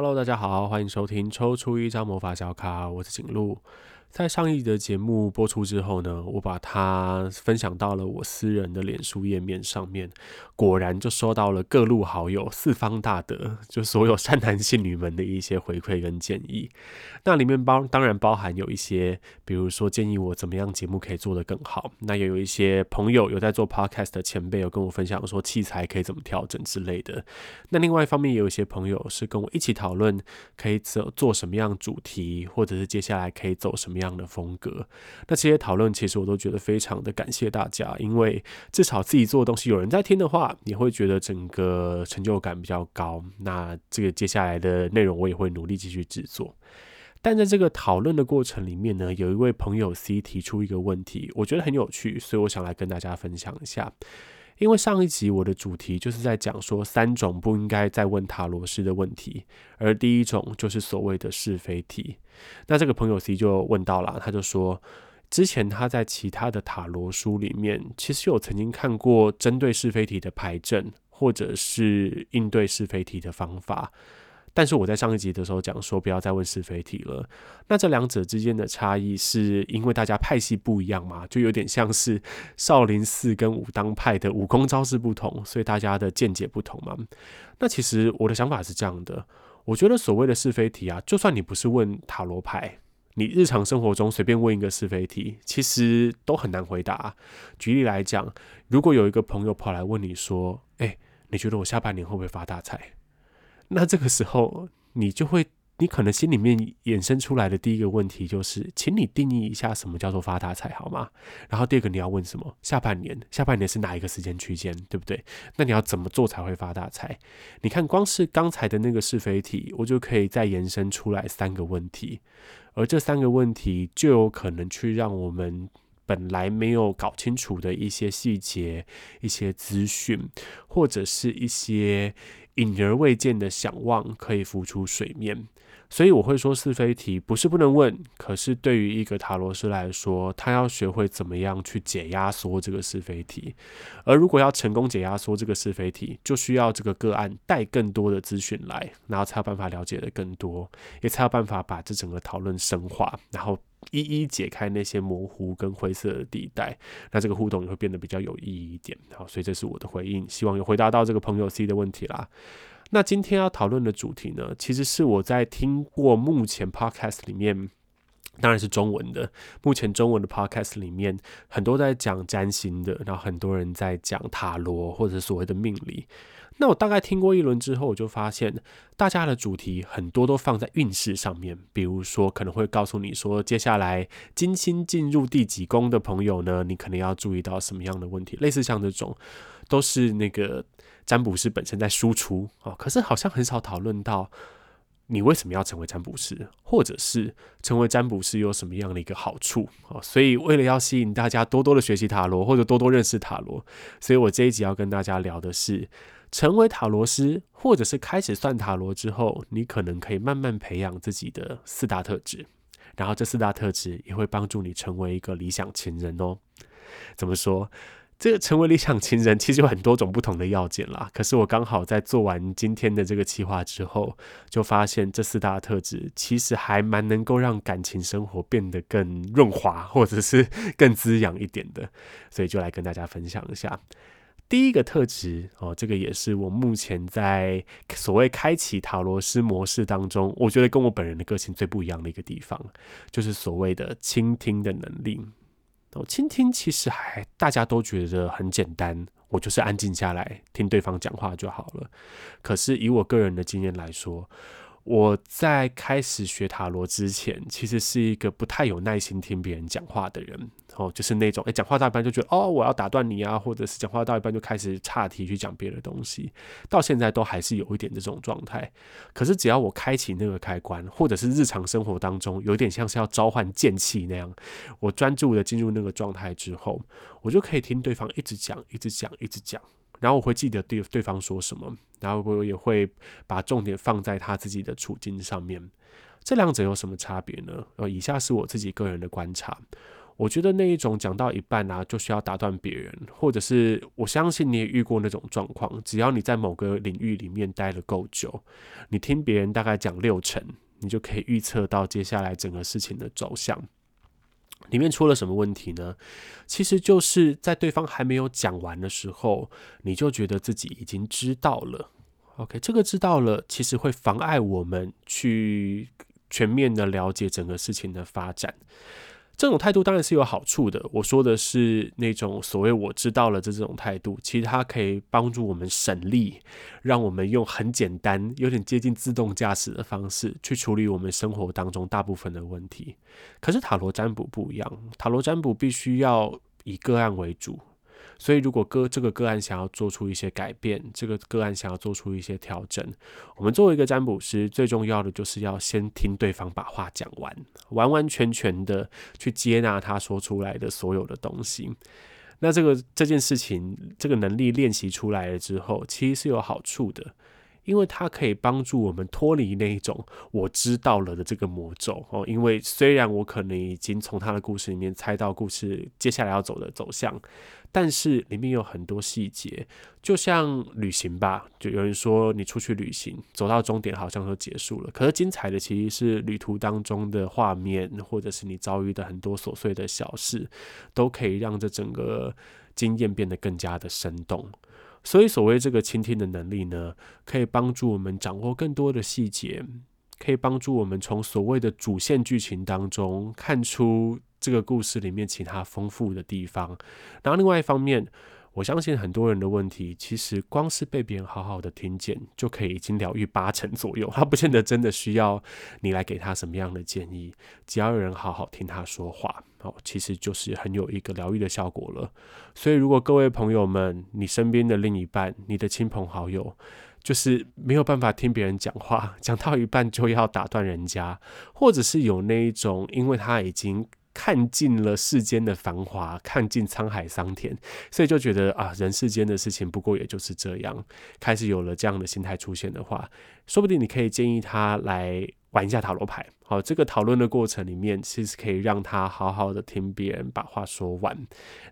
Hello，大家好，欢迎收听抽出一张魔法小卡，我是景路。在上一集的节目播出之后呢，我把它分享到了我私人的脸书页面上面，果然就收到了各路好友四方大德，就所有善男信女们的一些回馈跟建议。那里面包当然包含有一些，比如说建议我怎么样节目可以做得更好。那也有一些朋友有在做 podcast 的前辈有跟我分享说器材可以怎么调整之类的。那另外一方面也有一些朋友是跟我一起讨论可以走做什么样主题，或者是接下来可以走什么样样的风格，那这些讨论其实我都觉得非常的感谢大家，因为至少自己做的东西有人在听的话，你会觉得整个成就感比较高。那这个接下来的内容我也会努力继续制作。但在这个讨论的过程里面呢，有一位朋友 C 提出一个问题，我觉得很有趣，所以我想来跟大家分享一下。因为上一集我的主题就是在讲说三种不应该再问塔罗师的问题，而第一种就是所谓的是非题。那这个朋友 C 就问到了，他就说，之前他在其他的塔罗书里面，其实有曾经看过针对是非题的牌阵，或者是应对是非题的方法。但是我在上一集的时候讲说，不要再问是非题了。那这两者之间的差异，是因为大家派系不一样嘛？就有点像是少林寺跟武当派的武功招式不同，所以大家的见解不同嘛。那其实我的想法是这样的，我觉得所谓的是非题啊，就算你不是问塔罗牌，你日常生活中随便问一个是非题，其实都很难回答。举例来讲，如果有一个朋友跑来问你说：“诶，你觉得我下半年会不会发大财？”那这个时候，你就会，你可能心里面衍生出来的第一个问题就是，请你定义一下什么叫做发大财，好吗？然后第二个你要问什么？下半年，下半年是哪一个时间区间，对不对？那你要怎么做才会发大财？你看，光是刚才的那个是非题，我就可以再延伸出来三个问题，而这三个问题就有可能去让我们本来没有搞清楚的一些细节、一些资讯，或者是一些。隐而未见的想望可以浮出水面，所以我会说是非题不是不能问，可是对于一个塔罗师来说，他要学会怎么样去解压缩这个是非题。而如果要成功解压缩这个是非题，就需要这个个案带更多的资讯来，然后才有办法了解的更多，也才有办法把这整个讨论深化，然后。一一解开那些模糊跟灰色的地带，那这个互动也会变得比较有意义一点。好，所以这是我的回应，希望有回答到这个朋友 C 的问题啦。那今天要讨论的主题呢，其实是我在听过目前 Podcast 里面，当然是中文的，目前中文的 Podcast 里面很多在讲占星的，然后很多人在讲塔罗或者所谓的命理。那我大概听过一轮之后，我就发现大家的主题很多都放在运势上面，比如说可能会告诉你说，接下来金星进入第几宫的朋友呢，你可能要注意到什么样的问题，类似像这种，都是那个占卜师本身在输出啊。可是好像很少讨论到你为什么要成为占卜师，或者是成为占卜师有什么样的一个好处啊。所以为了要吸引大家多多的学习塔罗，或者多多认识塔罗，所以我这一集要跟大家聊的是。成为塔罗师，或者是开始算塔罗之后，你可能可以慢慢培养自己的四大特质，然后这四大特质也会帮助你成为一个理想情人哦。怎么说？这个成为理想情人其实有很多种不同的要件啦。可是我刚好在做完今天的这个企划之后，就发现这四大特质其实还蛮能够让感情生活变得更润滑，或者是更滋养一点的。所以就来跟大家分享一下。第一个特质哦，这个也是我目前在所谓开启塔罗师模式当中，我觉得跟我本人的个性最不一样的一个地方，就是所谓的倾听的能力。哦，倾听其实还大家都觉得很简单，我就是安静下来听对方讲话就好了。可是以我个人的经验来说，我在开始学塔罗之前，其实是一个不太有耐心听别人讲话的人哦，就是那种诶，讲话到一半就觉得哦，我要打断你啊，或者是讲话到一半就开始岔题去讲别的东西，到现在都还是有一点这种状态。可是只要我开启那个开关，或者是日常生活当中有点像是要召唤剑气那样，我专注的进入那个状态之后，我就可以听对方一直讲，一直讲，一直讲。然后我会记得对对方说什么，然后我也会把重点放在他自己的处境上面。这两者有什么差别呢？呃，以下是我自己个人的观察。我觉得那一种讲到一半啊，就需要打断别人，或者是我相信你也遇过那种状况。只要你在某个领域里面待了够久，你听别人大概讲六成，你就可以预测到接下来整个事情的走向。里面出了什么问题呢？其实就是在对方还没有讲完的时候，你就觉得自己已经知道了。OK，这个知道了，其实会妨碍我们去全面的了解整个事情的发展。这种态度当然是有好处的。我说的是那种所谓我知道了的这种态度，其实它可以帮助我们省力，让我们用很简单、有点接近自动驾驶的方式去处理我们生活当中大部分的问题。可是塔罗占卜不一样，塔罗占卜必须要以个案为主。所以，如果个这个个案想要做出一些改变，这个个案想要做出一些调整，我们作为一个占卜师，最重要的就是要先听对方把话讲完，完完全全的去接纳他说出来的所有的东西。那这个这件事情，这个能力练习出来了之后，其实是有好处的。因为它可以帮助我们脱离那一种我知道了的这个魔咒哦。因为虽然我可能已经从他的故事里面猜到故事接下来要走的走向，但是里面有很多细节，就像旅行吧，就有人说你出去旅行走到终点好像都结束了，可是精彩的其实是旅途当中的画面，或者是你遭遇的很多琐碎的小事，都可以让这整个经验变得更加的生动。所以，所谓这个倾听的能力呢，可以帮助我们掌握更多的细节，可以帮助我们从所谓的主线剧情当中看出这个故事里面其他丰富的地方。然后，另外一方面，我相信很多人的问题，其实光是被别人好好的听见，就可以已经疗愈八成左右。他不见得真的需要你来给他什么样的建议，只要有人好好听他说话，哦，其实就是很有一个疗愈的效果了。所以，如果各位朋友们，你身边的另一半、你的亲朋好友，就是没有办法听别人讲话，讲到一半就要打断人家，或者是有那一种，因为他已经。看尽了世间的繁华，看尽沧海桑田，所以就觉得啊，人世间的事情不过也就是这样。开始有了这样的心态出现的话，说不定你可以建议他来玩一下塔罗牌。好，这个讨论的过程里面，其实可以让他好好的听别人把话说完，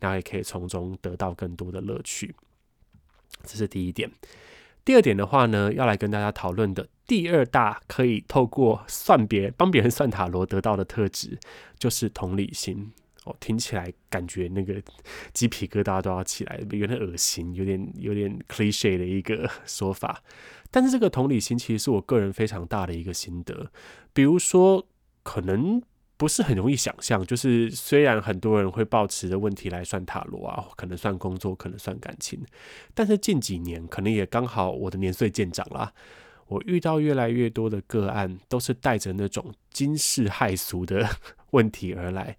然后也可以从中得到更多的乐趣。这是第一点。第二点的话呢，要来跟大家讨论的第二大可以透过算别帮别人算塔罗得到的特质，就是同理心。哦，听起来感觉那个鸡皮疙瘩都要起来，有点恶心，有点有点 cliche 的一个说法。但是这个同理心其实是我个人非常大的一个心得。比如说，可能。不是很容易想象，就是虽然很多人会抱持着问题来算塔罗啊，可能算工作，可能算感情，但是近几年可能也刚好我的年岁渐长啦，我遇到越来越多的个案，都是带着那种惊世骇俗的 问题而来。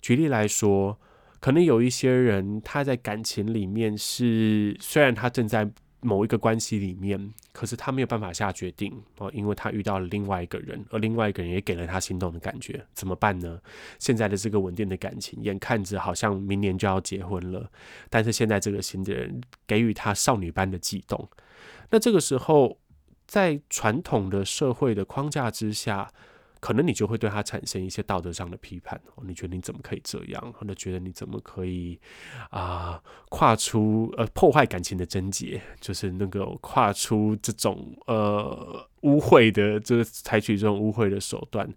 举例来说，可能有一些人他在感情里面是，虽然他正在。某一个关系里面，可是他没有办法下决定哦，因为他遇到了另外一个人，而另外一个人也给了他心动的感觉，怎么办呢？现在的这个稳定的感情，眼看着好像明年就要结婚了，但是现在这个新的人给予他少女般的悸动，那这个时候，在传统的社会的框架之下。可能你就会对他产生一些道德上的批判，你觉得你怎么可以这样？或者觉得你怎么可以啊、跨出呃破坏感情的贞洁，就是那个跨出这种呃污秽的，就是采取这种污秽的手段，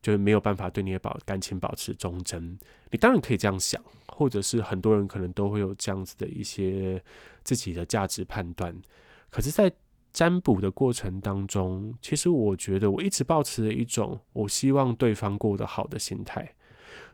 就是没有办法对你的保感情保持忠贞。你当然可以这样想，或者是很多人可能都会有这样子的一些自己的价值判断，可是，在占卜的过程当中，其实我觉得我一直保持着一种我希望对方过得好的心态，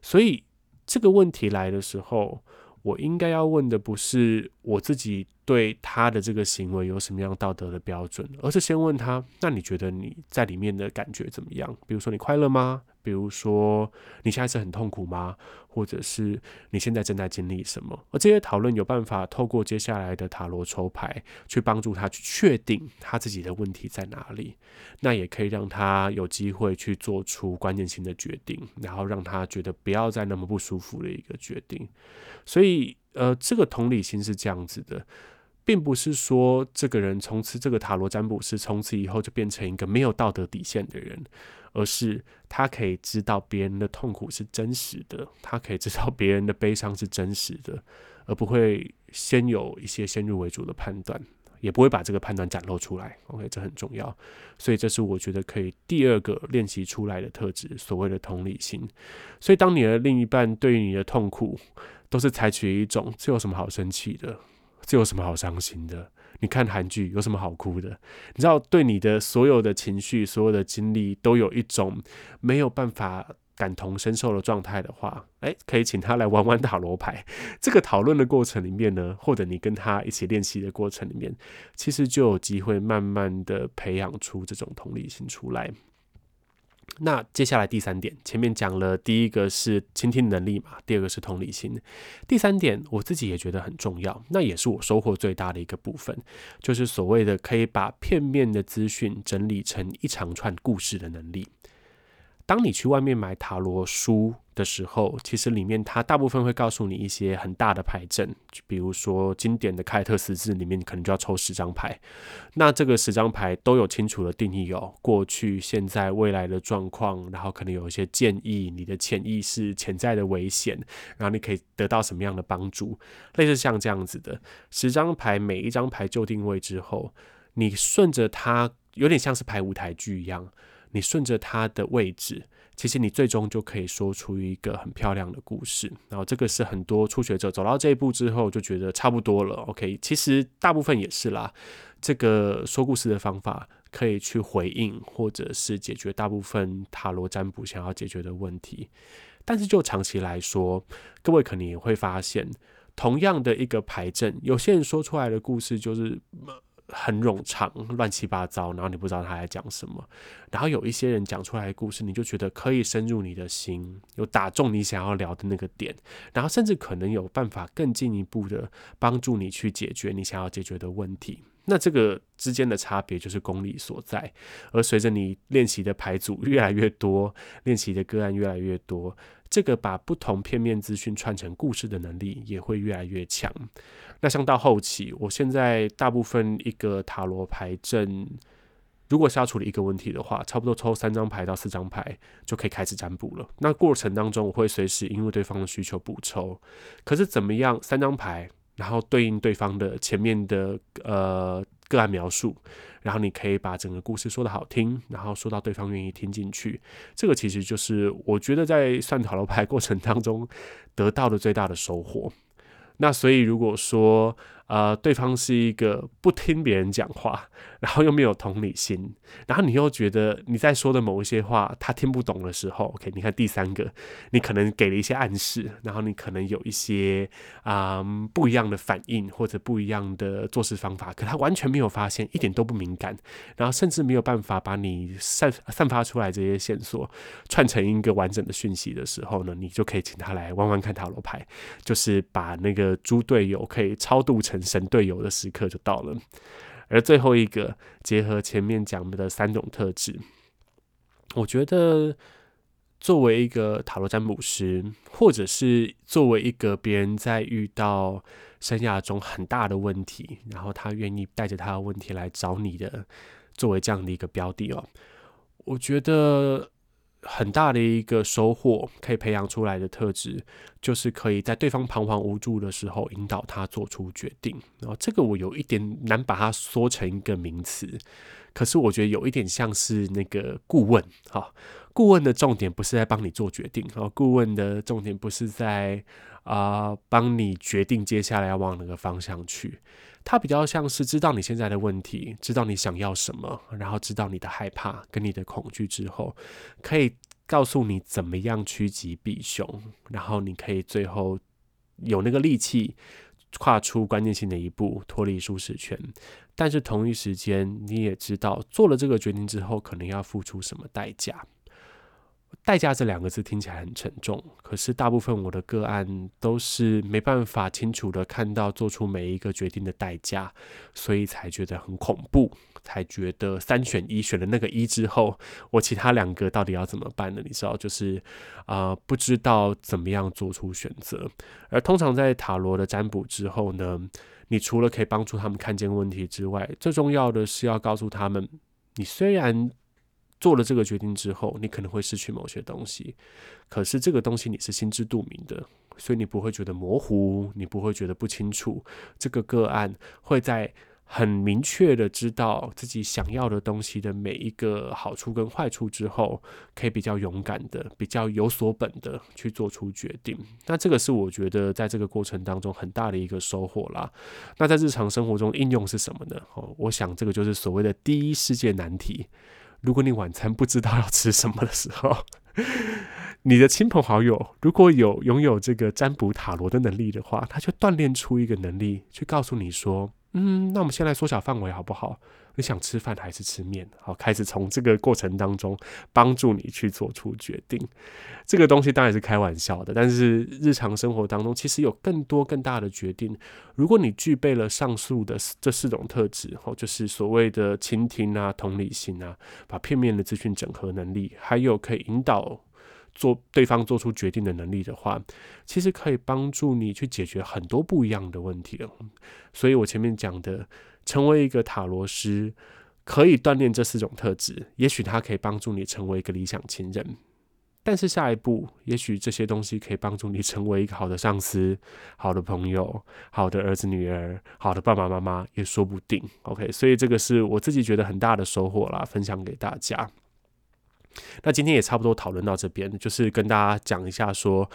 所以这个问题来的时候，我应该要问的不是我自己对他的这个行为有什么样道德的标准，而是先问他：那你觉得你在里面的感觉怎么样？比如说你快乐吗？比如说你现在是很痛苦吗？或者是你现在正在经历什么？而这些讨论有办法透过接下来的塔罗抽牌去帮助他去确定他自己的问题在哪里，那也可以让他有机会去做出关键性的决定，然后让他觉得不要再那么不舒服的一个决定。所以，呃，这个同理心是这样子的。并不是说这个人从此这个塔罗占卜师从此以后就变成一个没有道德底线的人，而是他可以知道别人的痛苦是真实的，他可以知道别人的悲伤是真实的，而不会先有一些先入为主的判断，也不会把这个判断展露出来。OK，这很重要，所以这是我觉得可以第二个练习出来的特质，所谓的同理心。所以当你的另一半对于你的痛苦都是采取一种这有什么好生气的？这有什么好伤心的？你看韩剧有什么好哭的？你知道，对你的所有的情绪、所有的经历，都有一种没有办法感同身受的状态的话，诶，可以请他来玩玩塔罗牌。这个讨论的过程里面呢，或者你跟他一起练习的过程里面，其实就有机会慢慢的培养出这种同理心出来。那接下来第三点，前面讲了第一个是倾听能力嘛，第二个是同理心，第三点我自己也觉得很重要，那也是我收获最大的一个部分，就是所谓的可以把片面的资讯整理成一长串故事的能力。当你去外面买塔罗书的时候，其实里面它大部分会告诉你一些很大的牌阵，就比如说经典的凯特十字里面，可能就要抽十张牌。那这个十张牌都有清楚的定义哦，过去、现在、未来的状况，然后可能有一些建议，你的潜意识、潜在的危险，然后你可以得到什么样的帮助，类似像这样子的十张牌，每一张牌就定位之后，你顺着它，有点像是排舞台剧一样。你顺着它的位置，其实你最终就可以说出一个很漂亮的故事。然后这个是很多初学者走到这一步之后就觉得差不多了。OK，其实大部分也是啦。这个说故事的方法可以去回应或者是解决大部分塔罗占卜想要解决的问题。但是就长期来说，各位可能也会发现，同样的一个牌阵，有些人说出来的故事就是。很冗长，乱七八糟，然后你不知道他在讲什么。然后有一些人讲出来的故事，你就觉得可以深入你的心，有打中你想要聊的那个点，然后甚至可能有办法更进一步的帮助你去解决你想要解决的问题。那这个之间的差别就是功力所在。而随着你练习的牌组越来越多，练习的个案越来越多，这个把不同片面资讯串成故事的能力也会越来越强。那像到后期，我现在大部分一个塔罗牌阵，如果是要处理一个问题的话，差不多抽三张牌到四张牌就可以开始占卜了。那过程当中，我会随时因为对方的需求补抽。可是怎么样，三张牌，然后对应对方的前面的呃个案描述，然后你可以把整个故事说得好听，然后说到对方愿意听进去。这个其实就是我觉得在算塔罗牌过程当中得到的最大的收获。那所以，如果说，呃，对方是一个不听别人讲话，然后又没有同理心，然后你又觉得你在说的某一些话他听不懂的时候，OK，你看第三个，你可能给了一些暗示，然后你可能有一些啊、不一样的反应或者不一样的做事方法，可他完全没有发现，一点都不敏感，然后甚至没有办法把你散散发出来这些线索串成一个完整的讯息的时候呢，你就可以请他来玩玩看塔罗牌，就是把那个猪队友可以超度成。神队友的时刻就到了，而最后一个结合前面讲的三种特质，我觉得作为一个塔罗占卜师，或者是作为一个别人在遇到生涯中很大的问题，然后他愿意带着他的问题来找你的，作为这样的一个标的哦，我觉得。很大的一个收获，可以培养出来的特质，就是可以在对方彷徨无助的时候，引导他做出决定。然后这个我有一点难把它说成一个名词，可是我觉得有一点像是那个顾问。哈，顾问的重点不是在帮你做决定，然后顾问的重点不是在啊帮你决定接下来要往哪个方向去。他比较像是知道你现在的问题，知道你想要什么，然后知道你的害怕跟你的恐惧之后，可以告诉你怎么样趋吉避凶，然后你可以最后有那个力气跨出关键性的一步，脱离舒适圈。但是同一时间，你也知道做了这个决定之后，可能要付出什么代价。代价这两个字听起来很沉重，可是大部分我的个案都是没办法清楚的看到做出每一个决定的代价，所以才觉得很恐怖，才觉得三选一，选了那个一之后，我其他两个到底要怎么办呢？你知道，就是啊、不知道怎么样做出选择。而通常在塔罗的占卜之后呢，你除了可以帮助他们看见问题之外，最重要的是要告诉他们，你虽然做了这个决定之后，你可能会失去某些东西，可是这个东西你是心知肚明的。所以你不会觉得模糊，你不会觉得不清楚。这个个案会在很明确的知道自己想要的东西的每一个好处跟坏处之后，可以比较勇敢的、比较有所本的去做出决定。那这个是我觉得在这个过程当中很大的一个收获啦。那在日常生活中应用是什么呢？哦，我想这个就是所谓的第一世界难题。如果你晚餐不知道要吃什么的时候，你的亲朋好友如果有拥有这个占卜塔罗的能力的话，他就锻炼出一个能力，去告诉你说，嗯，那我们先来缩小范围好不好？你想吃饭还是吃面？好，开始从这个过程当中帮助你去做出决定。这个东西当然是开玩笑的，但是日常生活当中其实有更多更大的决定。如果你具备了上述的这四种特质，哦，就是所谓的倾听啊、同理心啊、把片面的资讯整合能力，还有可以引导做对方做出决定的能力的话，其实可以帮助你去解决很多不一样的问题。所以我前面讲的。成为一个塔罗师，可以锻炼这四种特质，也许它可以帮助你成为一个理想情人。但是下一步，也许这些东西可以帮助你成为一个好的上司、好的朋友、好的儿子女儿、好的爸爸妈妈，也说不定。OK，所以这个是我自己觉得很大的收获啦，分享给大家。那今天也差不多讨论到这边，就是跟大家讲一下说，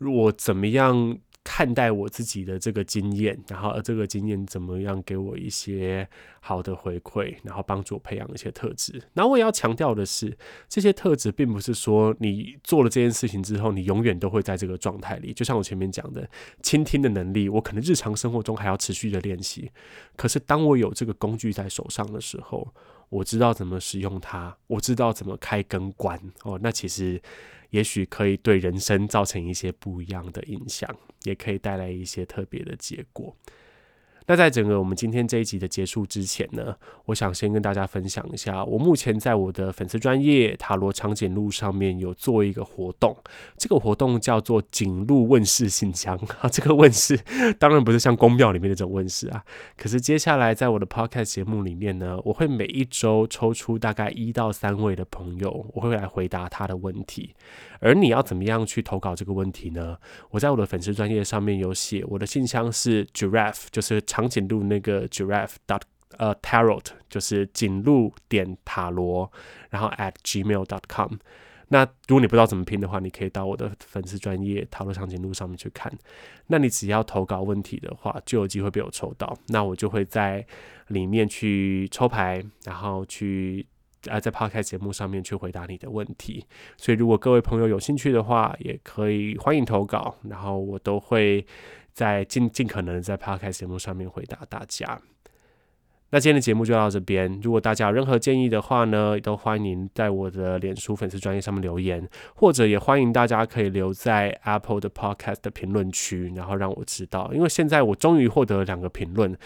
我怎么样。看待我自己的这个经验，然后这个经验怎么样给我一些好的回馈，然后帮助我培养一些特质。然后我也要强调的是，这些特质并不是说你做了这件事情之后，你永远都会在这个状态里。就像我前面讲的，倾听的能力，我可能日常生活中还要持续的练习。可是当我有这个工具在手上的时候，我知道怎么使用它，我知道怎么开跟关。哦，那其实。也许可以对人生造成一些不一样的影响，也可以带来一些特别的结果。那在整个我们今天这一集的结束之前呢，我想先跟大家分享一下，我目前在我的粉丝专业塔罗长颈鹿上面有做一个活动，这个活动叫做颈鹿问世信箱啊。这个问世当然不是像宫庙里面那种问世啊，可是接下来在我的 podcast 节目里面呢，我会每一周抽出大概一到三位的朋友，我会来回答他的问题。而你要怎么样去投稿这个问题呢？我在我的粉丝专业上面有写，我的信箱是 giraffe，就是长颈鹿那个 giraffe dot 呃 tarot，就是颈鹿点塔罗，然后 at gmail dot com。那如果你不知道怎么拼的话，你可以到我的粉丝专业塔罗长颈鹿上面去看。那你只要投稿问题的话，就有机会被我抽到。那我就会在里面去抽牌，然后去。啊，在 Podcast 节目上面去回答你的问题，所以如果各位朋友有兴趣的话，也可以欢迎投稿，然后我都会在尽尽可能在 Podcast 节目上面回答大家。那今天的节目就到这边。如果大家有任何建议的话呢，都欢迎在我的脸书粉丝专业上面留言，或者也欢迎大家可以留在 Apple 的 Podcast 的评论区，然后让我知道。因为现在我终于获得了两个评论。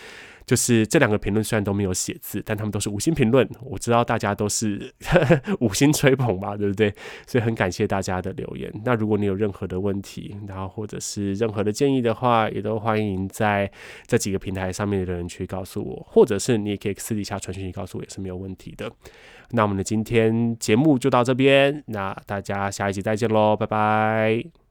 就是这两个评论虽然都没有写字，但他们都是五星评论。我知道大家都是呵 呵五星吹捧吧，对不对？所以很感谢大家的留言。那如果你有任何的问题，然后或者是任何的建议的话，也都欢迎在这几个平台上面的人去告诉我，或者是你也可以私底下传讯息告诉我，也是没有问题的。那我们的今天节目就到这边，那大家下一集再见喽，拜拜。